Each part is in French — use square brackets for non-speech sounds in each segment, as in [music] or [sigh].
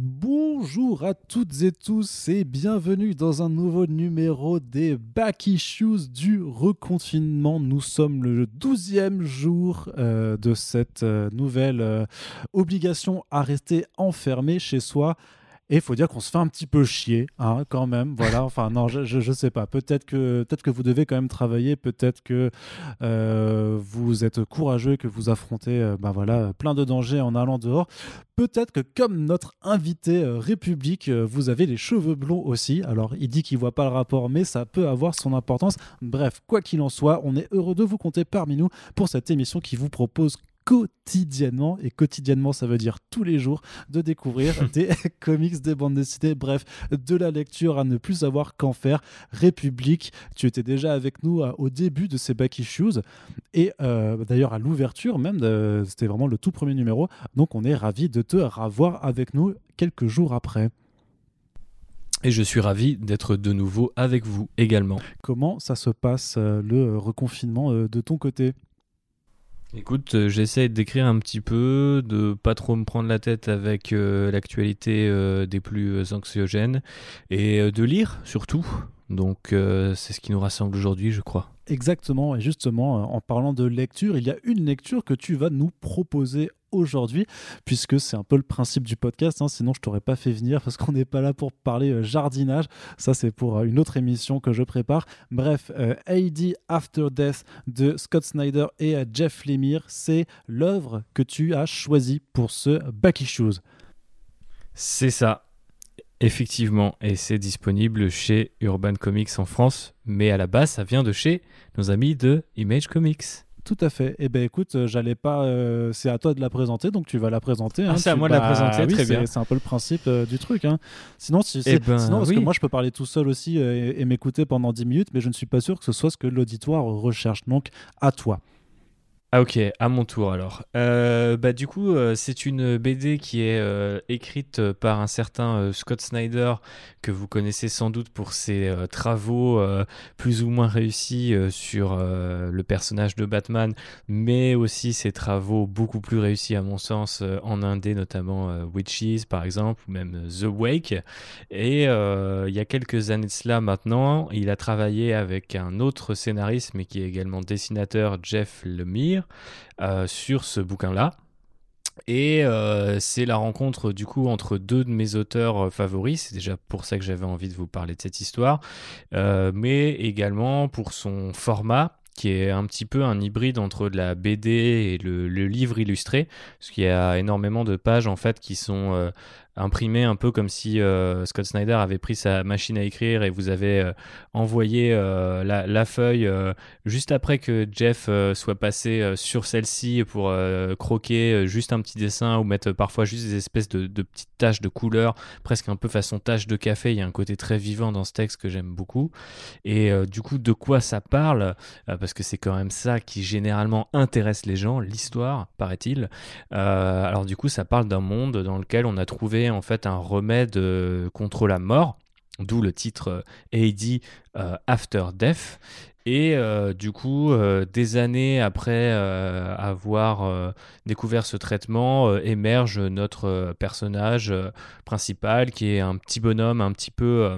Bonjour à toutes et tous et bienvenue dans un nouveau numéro des Back Issues du reconfinement. Nous sommes le douzième jour euh, de cette euh, nouvelle euh, obligation à rester enfermé chez soi. Et il faut dire qu'on se fait un petit peu chier, hein, quand même. Voilà, enfin, non, je, je, sais pas. Peut-être que, peut que vous devez quand même travailler. Peut-être que euh, vous êtes courageux que vous affrontez ben voilà, plein de dangers en allant dehors. Peut-être que, comme notre invité euh, République, vous avez les cheveux blonds aussi. Alors, il dit qu'il voit pas le rapport, mais ça peut avoir son importance. Bref, quoi qu'il en soit, on est heureux de vous compter parmi nous pour cette émission qui vous propose quotidiennement, et quotidiennement ça veut dire tous les jours, de découvrir [laughs] des [laughs] comics, des bandes dessinées, bref, de la lecture à ne plus savoir qu'en faire. République, tu étais déjà avec nous euh, au début de ces back issues, et euh, d'ailleurs à l'ouverture même, c'était vraiment le tout premier numéro, donc on est ravi de te revoir avec nous quelques jours après. Et je suis ravi d'être de nouveau avec vous également. Comment ça se passe euh, le reconfinement de ton côté? Écoute, euh, j'essaie d'écrire un petit peu, de pas trop me prendre la tête avec euh, l'actualité euh, des plus anxiogènes et de lire surtout. Donc c'est ce qui nous rassemble aujourd'hui, je crois. Exactement, et justement, en parlant de lecture, il y a une lecture que tu vas nous proposer aujourd'hui, puisque c'est un peu le principe du podcast. Hein, sinon, je t'aurais pas fait venir parce qu'on n'est pas là pour parler euh, jardinage. Ça, c'est pour euh, une autre émission que je prépare. Bref, euh, AD After Death de Scott Snyder et Jeff Lemire, c'est l'œuvre que tu as choisie pour ce Back Issues. C'est ça. Effectivement, et c'est disponible chez Urban Comics en France, mais à la base, ça vient de chez nos amis de Image Comics. Tout à fait. Eh ben écoute, euh, j'allais pas. Euh, c'est à toi de la présenter, donc tu vas la présenter. Hein. Ah, c'est à moi de la présenter, très bien. C'est un peu le principe euh, du truc. Hein. Sinon, si, eh ben, sinon parce que moi je peux parler tout seul aussi et m'écouter pendant 10 minutes, mais je ne suis pas sûr que ce soit ce que l'auditoire recherche. Donc à toi. Ah ok, à mon tour alors. Euh, bah du coup, euh, c'est une BD qui est euh, écrite par un certain Scott Snyder que vous connaissez sans doute pour ses travaux plus ou moins réussis sur le personnage de Batman, mais aussi ses travaux beaucoup plus réussis à mon sens en indé, notamment Witches par exemple, ou même The Wake. Et il y a quelques années de cela maintenant, il a travaillé avec un autre scénariste, mais qui est également dessinateur, Jeff Lemire euh, sur ce bouquin-là. Et euh, c'est la rencontre du coup entre deux de mes auteurs euh, favoris. C'est déjà pour ça que j'avais envie de vous parler de cette histoire, mais également pour son format qui est un petit peu un hybride entre de la BD et le, livre illustré, parce qu'il y a énormément de pages en fait qui sont imprimé un peu comme si euh, Scott Snyder avait pris sa machine à écrire et vous avez euh, envoyé euh, la, feuille juste après que Jeff soit passé sur celle-ci pour croquer juste un petit dessin ou mettre parfois juste des espèces de, petites taches de couleur, presque un peu façon tache de café. Il y a un côté très vivant dans ce texte que j'aime beaucoup. Et du coup, de quoi ça parle? Parce que c'est quand même ça qui généralement intéresse les gens, l'histoire, paraît-il. alors du coup, ça parle d'un monde dans lequel on a trouvé en fait un remède euh, contre la mort, d'où le titre euh, AD euh, After Death. Et du coup, des années après avoir découvert ce traitement, émerge notre personnage principal, qui est un petit bonhomme un petit peu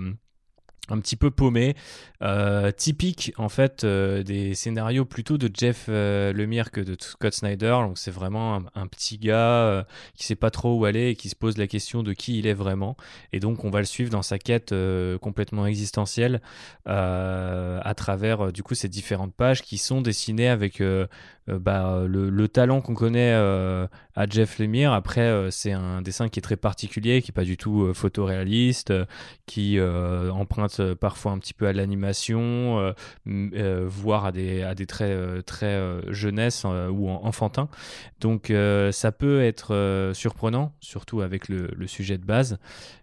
un petit peu paumé, euh, typique en fait euh, des scénarios plutôt de Jeff euh, Lemire que de Scott Snyder. Donc c'est vraiment un, petit gars qui sait pas trop où aller et qui se pose la question de qui il est vraiment. Et donc on va le suivre dans sa quête complètement existentielle à travers du coup ces différentes pages qui sont dessinées avec bah, le, talent qu'on connaît à Jeff Lemire. Après c'est un dessin qui est très particulier, qui est pas du tout photoréaliste, qui emprunte parfois un petit peu à l'animation euh, euh, voire à des, traits euh, très jeunesse ou enfantin. Donc ça peut être surprenant, surtout avec le, sujet de base,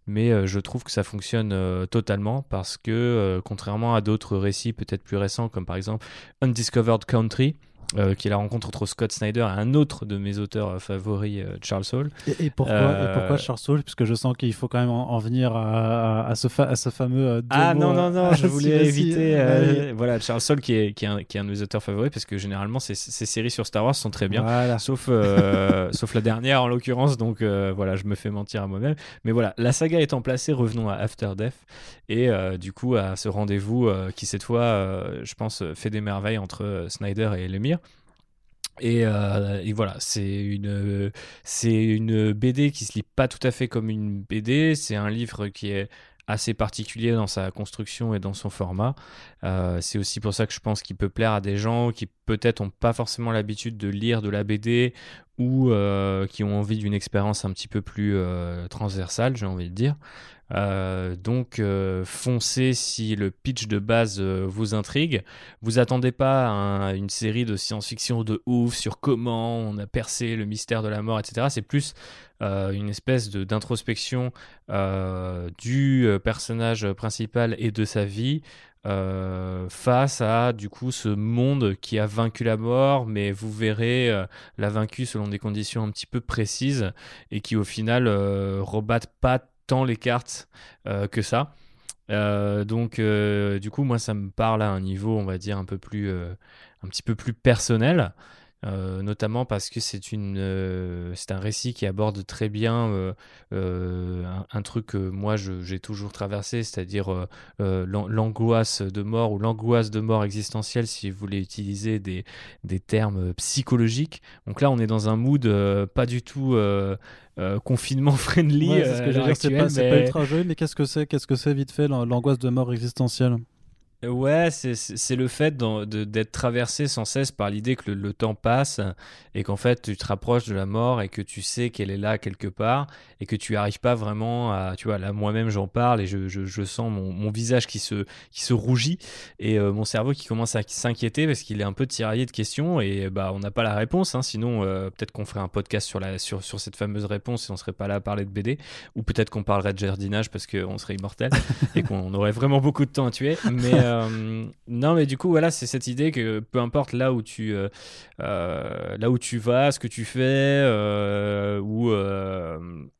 mais je trouve que ça fonctionne totalement parce que contrairement à d'autres récits peut-être plus récents, comme par exemple Undiscovered Country, euh, qui est la rencontre entre Scott Snyder et un autre de mes auteurs euh, favoris, euh, Charles Saul. Et, pourquoi, et pourquoi Charles Saul Puisque je sens qu'il faut quand même en, venir à, ce, à ce fameux. ah non, non, non, [laughs] je voulais éviter. voilà, Charles Saul qui est, qui, est un, qui est un de mes auteurs favoris parce que généralement ces, ces séries sur Star Wars sont très bien. Sauf, [laughs] sauf la dernière en l'occurrence, donc voilà, je me fais mentir à moi-même. Mais voilà, la saga étant placée, revenons à After Death et du coup à ce rendez-vous qui cette fois, je pense, fait des merveilles entre Snyder et Lemire. Euh, et, voilà, c'est une, c'est une BD qui se lit pas tout à fait comme une BD. C'est un livre qui est assez particulier dans sa construction et dans son format. Euh, c'est aussi pour ça que je pense qu'il peut plaire à des gens qui peut-être n'ont pas forcément l'habitude de lire de la BD ou euh, qui ont envie d'une expérience un petit peu plus transversale, j'ai envie de dire. Euh, donc euh, foncez si le pitch de base euh, vous intrigue. Vous attendez pas une série de science-fiction de ouf sur comment on a percé le mystère de la mort, etc. C'est plus une espèce d'introspection du personnage principal et de sa vie. face à du coup ce monde qui a vaincu la mort, mais vous verrez l'a vaincu selon des conditions un petit peu précises et qui au final rebattent pas tant les cartes euh, que ça. Euh, donc, euh, du coup, moi, ça me parle à un niveau, on va dire, un peu plus, un petit peu plus personnel. Euh, notamment parce que c'est une euh, c'est un récit qui aborde très bien euh, un, truc que moi j'ai toujours traversé, c'est-à-dire l'angoisse de mort ou l'angoisse de mort existentielle si vous voulez utiliser des, des termes psychologiques. Donc là on est dans un mood pas du tout confinement [laughs] friendly. c'est ce que dire, c'est pas, mais... pas ultra joli, mais qu'est-ce que c'est Qu'est-ce que c'est vite fait l'angoisse de mort existentielle? Ouais, c'est le fait d'être traversé sans cesse par l'idée que le, temps passe et qu'en fait tu te rapproches de la mort et que tu sais qu'elle est là quelque part et que tu arrives pas vraiment à. Tu vois, là moi-même j'en parle et je, je, sens mon, mon, visage qui se, qui se rougit et euh, mon cerveau qui commence à s'inquiéter parce qu'il est un peu tiraillé de questions et bah on n'a pas la réponse. Hein, sinon, euh, peut-être qu'on ferait un podcast sur, la, sur, sur cette fameuse réponse et on serait pas là à parler de BD ou peut-être qu'on parlerait de jardinage parce qu'on serait immortel [laughs] et qu'on aurait vraiment beaucoup de temps à tuer. Mais. Euh, non, mais du coup, voilà, c'est cette idée que peu importe là où tu, euh, euh, là où tu vas, ce que tu fais, ou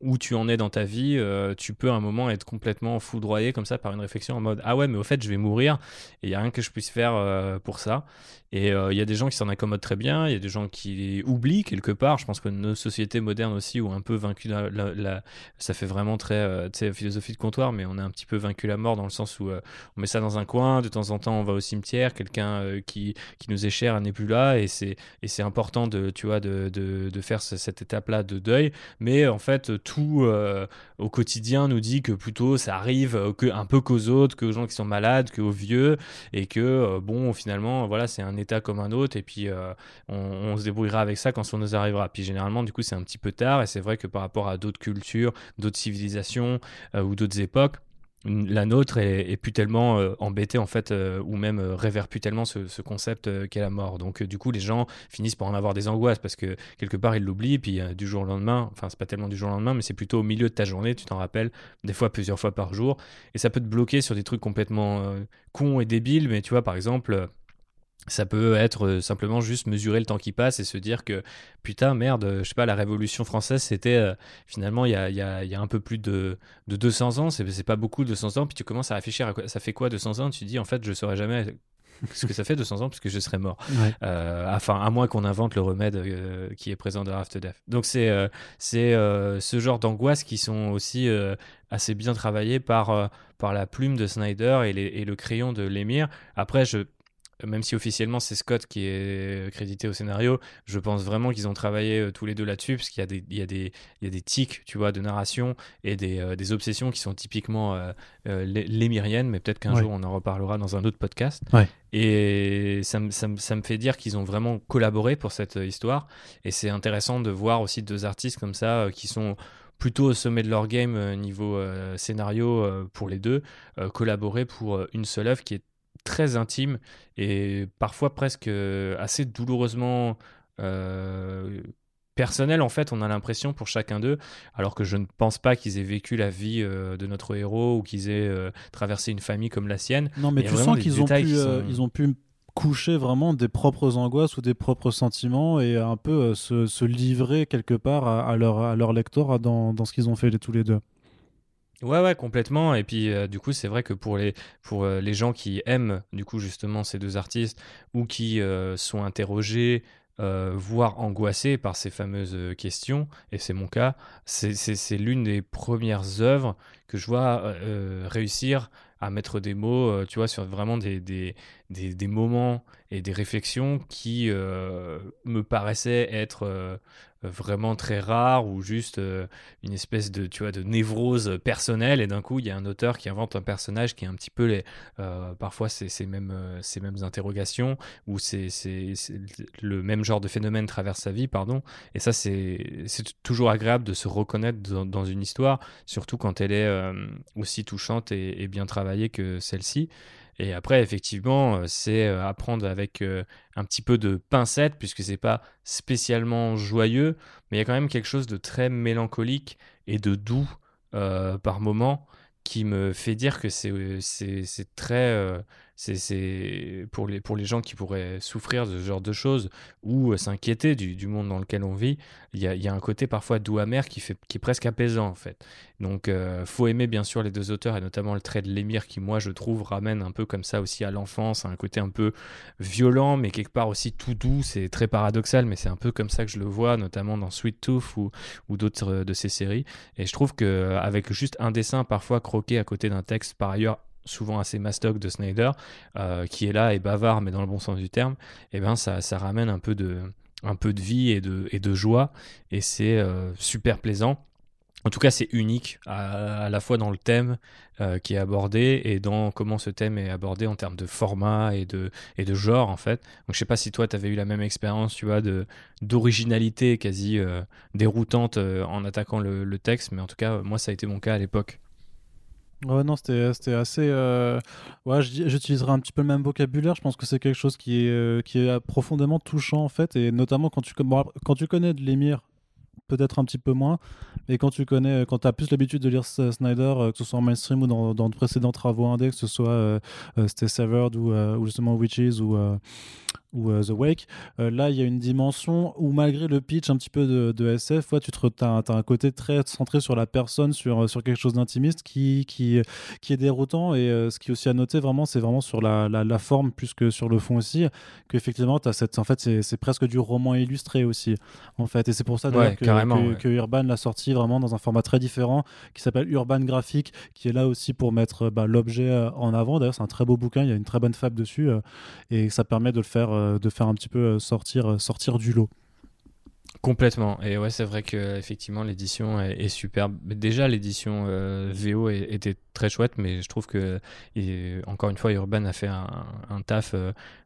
où tu en es dans ta vie, tu peux à un moment être complètement foudroyé comme ça par une réflexion en mode ah ouais, mais au fait, je vais mourir et il y a rien que je puisse faire pour ça. Et il y a des gens qui s'en accommodent très bien, il y a des gens qui oublient quelque part. Je pense que nos sociétés modernes aussi ont un peu vaincu la, ça fait vraiment très philosophie de comptoir, mais on a un petit peu vaincu la mort dans le sens où on met ça dans un coin, de temps en temps on va au cimetière, quelqu'un euh, qui, qui nous est cher n'est plus là et c'est et c'est important de tu vois de, de, de faire cette étape là de deuil. Mais en fait tout euh, au quotidien nous dit que plutôt ça arrive que un peu qu'aux autres qu'aux gens qui sont malades qu'aux vieux et que euh, bon finalement voilà c'est un état comme un autre et puis on, on, se débrouillera avec ça quand ça nous arrivera. Puis généralement du coup c'est un petit peu tard et c'est vrai que par rapport à d'autres cultures d'autres civilisations ou d'autres époques la nôtre est, plus tellement euh, embêtée en fait euh, ou même euh, tellement ce, concept qu'est la mort. Donc du coup les gens finissent par en avoir des angoisses parce que quelque part ils l'oublient puis du jour au lendemain enfin c'est pas tellement du jour au lendemain mais c'est plutôt au milieu de ta journée tu t'en rappelles des fois plusieurs fois par jour. Et ça peut te bloquer sur des trucs complètement cons et débiles mais tu vois par exemple ça peut être euh, simplement juste mesurer le temps qui passe et se dire que putain merde, euh, je sais pas, la Révolution française c'était euh, finalement il y a, y, a, y a, un peu plus de, de 200 ans, c'est pas beaucoup 200 ans, puis tu commences à réfléchir à quoi, ça fait quoi 200 ans, tu dis en fait je saurais jamais ce que ça fait 200 ans puisque je serais mort. [laughs] enfin, à moins qu'on invente le remède qui est présent dans After Death. Donc c'est c'est ce genre d'angoisse qui sont aussi assez bien travaillées par, par la plume de Snyder et, et le crayon de l'émir. Après, je même si officiellement c'est Scott qui est crédité au scénario, je pense vraiment qu'ils ont travaillé euh, tous les deux là-dessus, parce qu'il y, a des, il y, a des, il y a des tics, tu vois, de narration et des, euh, des obsessions qui sont typiquement euh, lémiriennes, mais peut-être qu'un jour on en reparlera dans un autre podcast. Et ça, ça, ça, me fait dire qu'ils ont vraiment collaboré pour cette histoire, et c'est intéressant de voir aussi deux artistes comme ça qui sont plutôt au sommet de leur game niveau scénario pour les deux, collaborer pour une seule œuvre qui est très intime et parfois presque euh, assez douloureusement euh, personnel en fait on a l'impression pour chacun d'eux alors que je ne pense pas qu'ils aient vécu la vie euh, de notre héros ou qu'ils aient traversé une famille comme la sienne non mais tu sens qu'ils ont, pu, ils ont pu coucher vraiment des propres angoisses ou des propres sentiments et un peu se, livrer quelque part à, leur, à leur lecteur dans, dans ce qu'ils ont fait les, tous les deux. Ouais, ouais, complètement. Et puis, du coup, c'est vrai que pour les, pour les gens qui aiment, du coup, justement, ces deux artistes ou qui sont interrogés euh, voire angoissé par ces fameuses euh, questions, et c'est mon cas, c'est l'une des premières œuvres que je vois euh, réussir à mettre des mots, tu vois, sur vraiment des, des, des, moments et des réflexions qui me paraissaient être vraiment très rares ou juste une espèce de, tu vois, de névrose personnelle, et d'un coup, il y a un auteur qui invente un personnage qui est un petit peu les, parfois ces, ces, mêmes, ces mêmes interrogations, ou c'est le même genre de phénomène traverse sa vie, pardon, et ça, c'est toujours agréable de se reconnaître dans, une histoire, surtout quand elle est aussi touchante et, bien travaillée que celle-ci. Et après, effectivement, euh, c'est euh, apprendre avec euh, un petit peu de pincette, puisque c'est pas spécialement joyeux, mais il y a quand même quelque chose de très mélancolique et de doux par moment qui me fait dire que c'est très c'est pour les, gens qui pourraient souffrir de ce genre de choses ou euh, s'inquiéter du, monde dans lequel on vit, il y a, un côté parfois doux amer qui, qui est presque apaisant en fait. Donc euh, faut aimer bien sûr les deux auteurs et notamment le trait de l'émir qui moi je trouve ramène un peu comme ça aussi à l'enfance, un côté un peu violent mais quelque part aussi tout doux, c'est très paradoxal mais c'est un peu comme ça que je le vois notamment dans Sweet Tooth ou, ou d'autres euh, de ces séries et je trouve que avec juste un dessin parfois croqué à côté d'un texte par ailleurs souvent assez mastoc de Snyder, euh, qui est là et bavard, mais dans le bon sens du terme, eh ben ça, ramène un peu de, vie et de, joie, et c'est euh, super plaisant. En tout cas, c'est unique à, la fois dans le thème euh, qui est abordé et dans comment ce thème est abordé en termes de format et de, genre, en fait. Donc, je sais pas si toi, tu avais eu la même expérience, tu vois, d'originalité quasi déroutante en attaquant le, texte, mais en tout cas, moi, ça a été mon cas à l'époque. Ouais, non, c'était assez. Euh... J'utiliserai un petit peu le même vocabulaire. Je pense que c'est quelque chose qui est, euh, qui est profondément touchant, en fait. Et notamment quand tu, quand tu connais de l'émir, peut-être un petit peu moins. Et quand tu connais, quand tu as plus l'habitude de lire Snyder, euh, que ce soit en mainstream ou dans, dans de précédents travaux indés, que ce soit euh, Stay Severed ou, ou, justement Witches ou ou euh, The Wake. Euh, là, il y a une dimension où, malgré le pitch un petit peu de, SF, tu te, as, un côté très centré sur la personne, sur, sur quelque chose d'intimiste qui, qui, qui est déroutant. Et euh, ce qui est aussi à noter, vraiment, c'est vraiment sur la, la, forme plus que sur le fond aussi, qu'effectivement, en fait, c'est presque du roman illustré aussi. En fait. Et c'est pour ça que, que, Urban l'a sorti vraiment dans un format très différent qui s'appelle Urban Graphic, qui est là aussi pour mettre bah, l'objet en avant. D'ailleurs, c'est un très beau bouquin, il y a une très bonne fable dessus et ça permet de le faire euh, de faire un petit peu euh, sortir, euh, sortir du lot. Complètement. Et ouais, c'est vrai que effectivement l'édition est, superbe. Déjà, l'édition VO était très chouette, mais je trouve que encore une fois, Urban a fait un, taf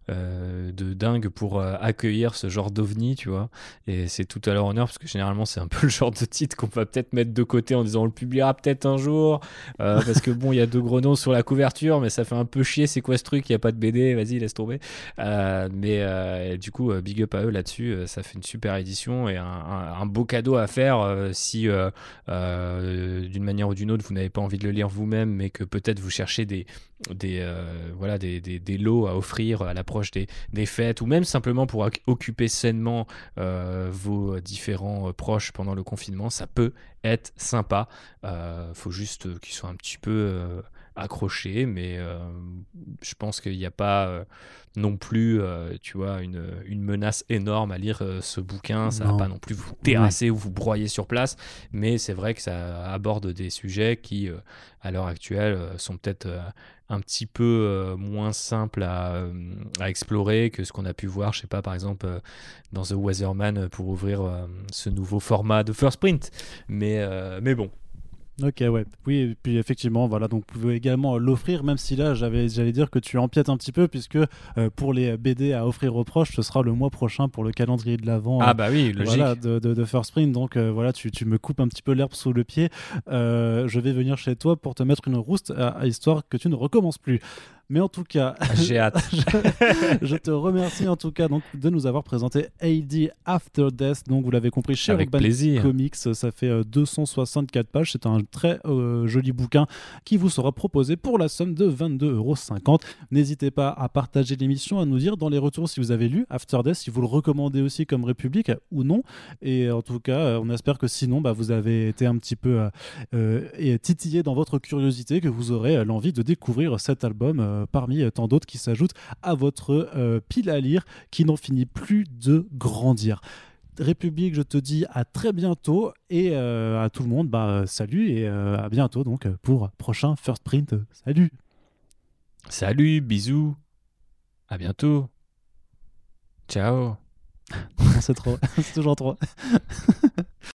de dingue pour euh, accueillir ce genre d'ovni, tu vois. Et c'est tout à leur honneur parce que généralement c'est un peu [laughs] le genre de titre qu'on va peut-être mettre de côté en disant on le publiera peut-être un jour euh, [laughs] parce que bon, il y a deux gros noms sur la couverture, mais ça fait un peu chier. C'est quoi ce truc Il y a pas de BD, vas-y laisse tomber. mais du coup, big up à eux là-dessus. ça fait une super édition et un, beau cadeau à faire si d'une manière ou d'une autre vous n'avez pas envie de le lire vous-même, mais que peut-être vous cherchez des des voilà des, des, des, lots à offrir à la des, des, fêtes ou même simplement pour occuper sainement euh, vos différents euh, proches pendant le confinement, ça peut être sympa. Euh, faut juste qu'ils soient un petit peu accrochés, mais je pense qu'il n'y a pas non plus, tu vois, une, une, menace énorme à lire ce bouquin. Ça va pas non plus vous terrasser ou vous broyer sur place, mais c'est vrai que ça aborde des sujets qui, à l'heure actuelle, sont peut-être un petit peu euh, moins simple à, à, explorer que ce qu'on a pu voir, je sais pas, par exemple, euh, dans The Weatherman pour ouvrir euh, ce nouveau format de First Print. Mais, mais bon, Ok, ouais. Oui, et puis effectivement, voilà, donc vous pouvez également l'offrir, même si là, j'avais, j'allais dire que tu empiètes un petit peu, puisque euh, pour les BD à offrir aux proches, ce sera le mois prochain pour le calendrier de l'avant. Ah, bah oui, logique. Voilà, de, de, First Print. Donc euh, voilà, tu, tu, me coupes un petit peu l'herbe sous le pied. Euh, je vais venir chez toi pour te mettre une rouste, à, histoire que tu ne recommences plus. Mais en tout cas, [laughs] J'ai hâte. [laughs] je, je te remercie en tout cas donc, de nous avoir présenté AD After Death. Donc, vous l'avez compris, chez Avec Urban plaisir. Comics, ça fait euh, 264 pages. C'est un très euh, joli bouquin qui vous sera proposé pour la somme de 22,50€. N'hésitez pas à partager l'émission, à nous dire dans les retours si vous avez lu After Death, si vous le recommandez aussi comme République ou non. Et en tout cas, euh, on espère que sinon, bah, vous avez été un petit peu euh, euh, titillé dans votre curiosité, que vous aurez euh, l'envie de découvrir cet album euh, parmi euh, tant d'autres qui s'ajoutent à votre euh, pile à lire qui n'en finit plus de grandir. République, je te dis à très bientôt et à tout le monde, bah, salut et à bientôt donc pour prochain First Print. Salut Salut, bisous. À bientôt. Ciao. [laughs] C'est trop, [laughs] c'est toujours trop. [laughs]